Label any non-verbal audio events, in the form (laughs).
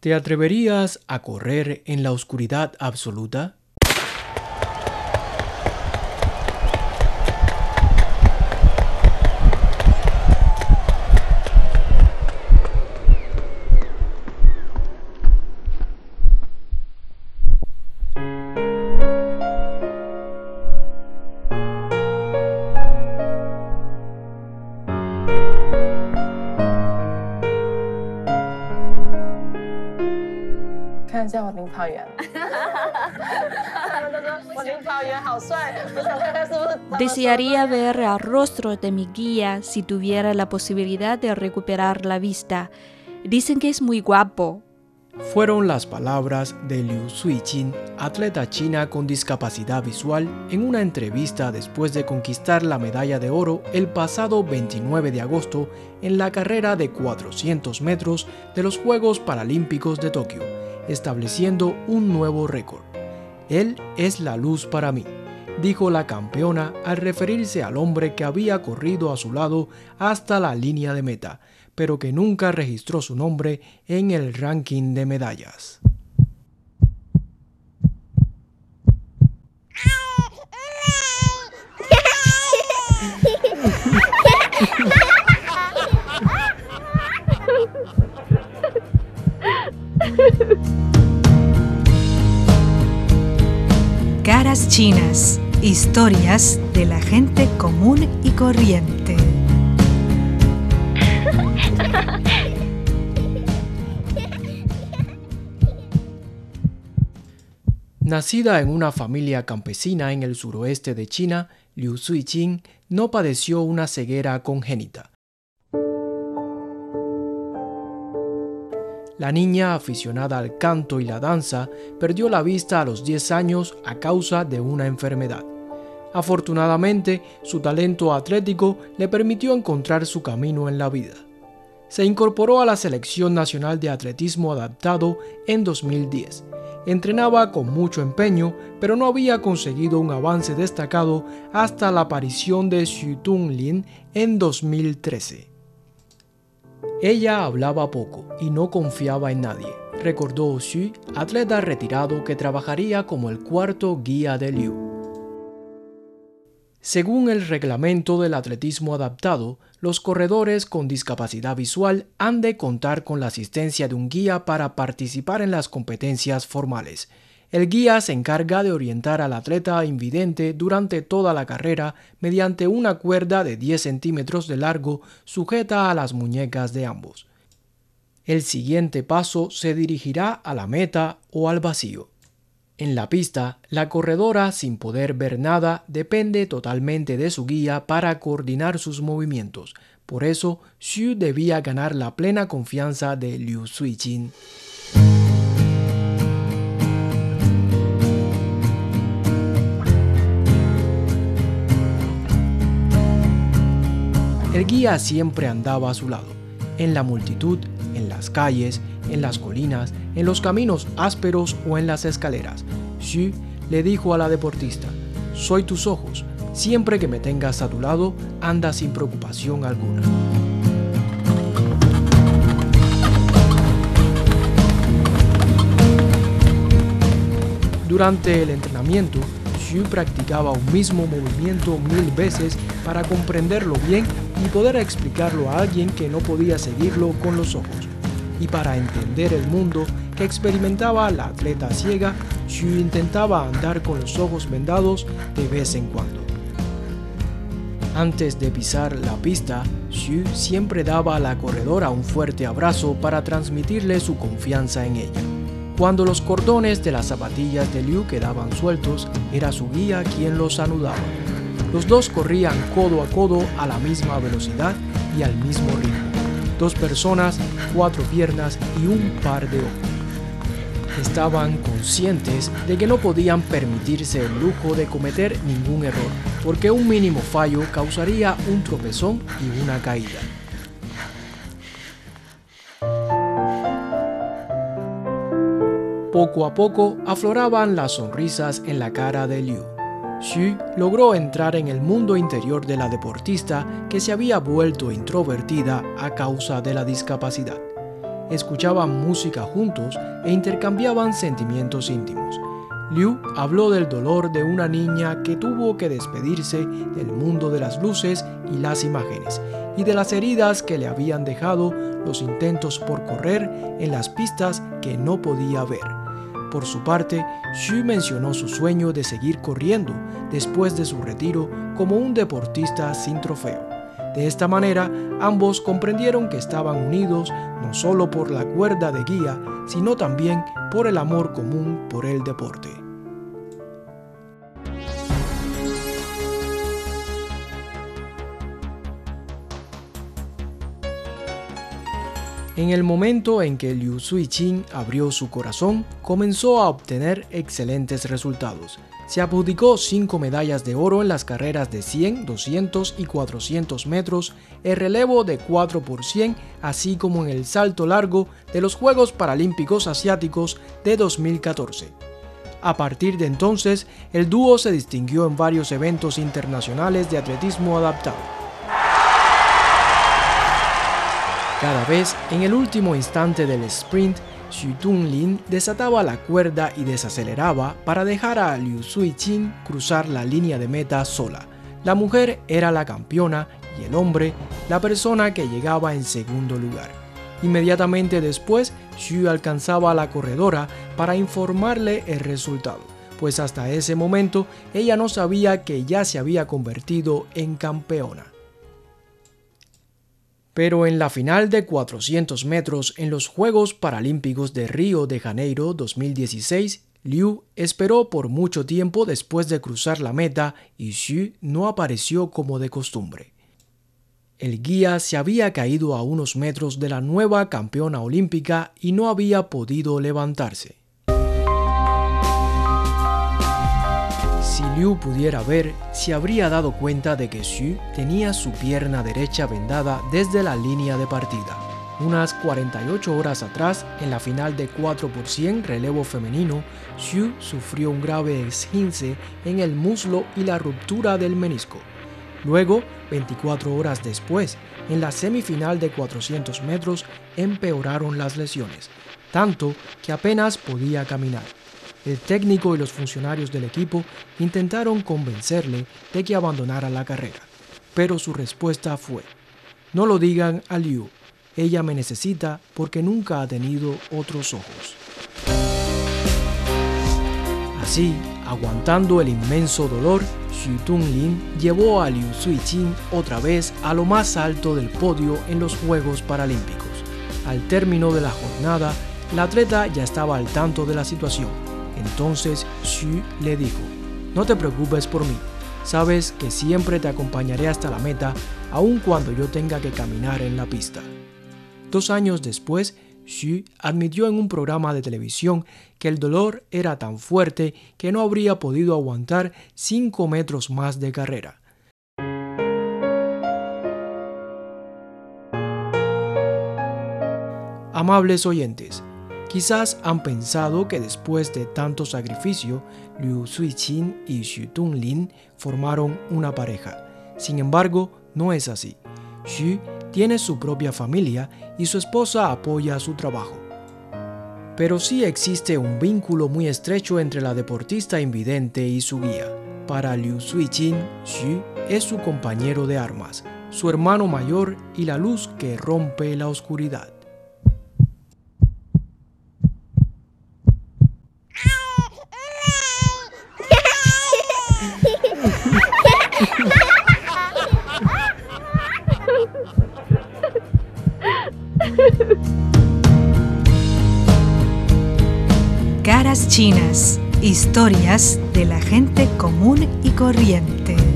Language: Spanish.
¿Te atreverías a correr en la oscuridad absoluta? (laughs) Desearía ver el rostro de mi guía si tuviera la posibilidad de recuperar la vista. Dicen que es muy guapo. Fueron las palabras de Liu Suijin, atleta china con discapacidad visual, en una entrevista después de conquistar la medalla de oro el pasado 29 de agosto en la carrera de 400 metros de los Juegos Paralímpicos de Tokio, estableciendo un nuevo récord. Él es la luz para mí dijo la campeona al referirse al hombre que había corrido a su lado hasta la línea de meta, pero que nunca registró su nombre en el ranking de medallas. Caras chinas Historias de la gente común y corriente. Nacida en una familia campesina en el suroeste de China, Liu Suijin no padeció una ceguera congénita. La niña, aficionada al canto y la danza, perdió la vista a los 10 años a causa de una enfermedad. Afortunadamente, su talento atlético le permitió encontrar su camino en la vida. Se incorporó a la Selección Nacional de Atletismo Adaptado en 2010. Entrenaba con mucho empeño, pero no había conseguido un avance destacado hasta la aparición de Xu Tunglin en 2013. Ella hablaba poco y no confiaba en nadie, recordó Xu, atleta retirado que trabajaría como el cuarto guía de Liu. Según el reglamento del atletismo adaptado, los corredores con discapacidad visual han de contar con la asistencia de un guía para participar en las competencias formales. El guía se encarga de orientar al atleta invidente durante toda la carrera mediante una cuerda de 10 centímetros de largo sujeta a las muñecas de ambos. El siguiente paso se dirigirá a la meta o al vacío. En la pista, la corredora, sin poder ver nada, depende totalmente de su guía para coordinar sus movimientos. Por eso, Xu debía ganar la plena confianza de Liu Suijin. Guía siempre andaba a su lado, en la multitud, en las calles, en las colinas, en los caminos ásperos o en las escaleras. Xu le dijo a la deportista, soy tus ojos, siempre que me tengas a tu lado, anda sin preocupación alguna. Durante el entrenamiento, Xu practicaba un mismo movimiento mil veces para comprenderlo bien y poder explicarlo a alguien que no podía seguirlo con los ojos. Y para entender el mundo que experimentaba la atleta ciega, Xu intentaba andar con los ojos vendados de vez en cuando. Antes de pisar la pista, Xu siempre daba a la corredora un fuerte abrazo para transmitirle su confianza en ella. Cuando los cordones de las zapatillas de Liu quedaban sueltos, era su guía quien los anudaba. Los dos corrían codo a codo a la misma velocidad y al mismo ritmo. Dos personas, cuatro piernas y un par de ojos. Estaban conscientes de que no podían permitirse el lujo de cometer ningún error, porque un mínimo fallo causaría un tropezón y una caída. Poco a poco afloraban las sonrisas en la cara de Liu. Xu logró entrar en el mundo interior de la deportista que se había vuelto introvertida a causa de la discapacidad. escuchaban música juntos e intercambiaban sentimientos íntimos. Liu habló del dolor de una niña que tuvo que despedirse del mundo de las luces y las imágenes, y de las heridas que le habían dejado los intentos por correr en las pistas que no podía ver. Por su parte, Xu mencionó su sueño de seguir corriendo después de su retiro como un deportista sin trofeo. De esta manera, ambos comprendieron que estaban unidos no solo por la cuerda de guía, sino también por el amor común por el deporte. En el momento en que Liu Suichin abrió su corazón, comenzó a obtener excelentes resultados. Se adjudicó cinco medallas de oro en las carreras de 100, 200 y 400 metros, el relevo de 4 por 100, así como en el salto largo de los Juegos Paralímpicos Asiáticos de 2014. A partir de entonces, el dúo se distinguió en varios eventos internacionales de atletismo adaptado. Cada vez, en el último instante del sprint, Xu Tunglin desataba la cuerda y desaceleraba para dejar a Liu Suiqing cruzar la línea de meta sola. La mujer era la campeona y el hombre la persona que llegaba en segundo lugar. Inmediatamente después, Xu alcanzaba a la corredora para informarle el resultado, pues hasta ese momento ella no sabía que ya se había convertido en campeona. Pero en la final de 400 metros en los Juegos Paralímpicos de Río de Janeiro 2016, Liu esperó por mucho tiempo después de cruzar la meta y Xu no apareció como de costumbre. El guía se había caído a unos metros de la nueva campeona olímpica y no había podido levantarse. Liu pudiera ver, se habría dado cuenta de que Xu tenía su pierna derecha vendada desde la línea de partida. Unas 48 horas atrás, en la final de 4 por 100 relevo femenino, Xu sufrió un grave esguince en el muslo y la ruptura del menisco. Luego, 24 horas después, en la semifinal de 400 metros, empeoraron las lesiones, tanto que apenas podía caminar. El técnico y los funcionarios del equipo intentaron convencerle de que abandonara la carrera, pero su respuesta fue, no lo digan a Liu, ella me necesita porque nunca ha tenido otros ojos. Así, aguantando el inmenso dolor, Xu Tunglin llevó a Liu Suiqing otra vez a lo más alto del podio en los Juegos Paralímpicos. Al término de la jornada, la atleta ya estaba al tanto de la situación entonces Xu le dijo, no te preocupes por mí, sabes que siempre te acompañaré hasta la meta, aun cuando yo tenga que caminar en la pista. Dos años después, Xu admitió en un programa de televisión que el dolor era tan fuerte que no habría podido aguantar 5 metros más de carrera. Amables oyentes, Quizás han pensado que después de tanto sacrificio, Liu Suiqing y Xu Tunglin formaron una pareja. Sin embargo, no es así. Xu tiene su propia familia y su esposa apoya su trabajo. Pero sí existe un vínculo muy estrecho entre la deportista invidente y su guía. Para Liu Suiqing, Xu es su compañero de armas, su hermano mayor y la luz que rompe la oscuridad. Chinas, historias de la gente común y corriente.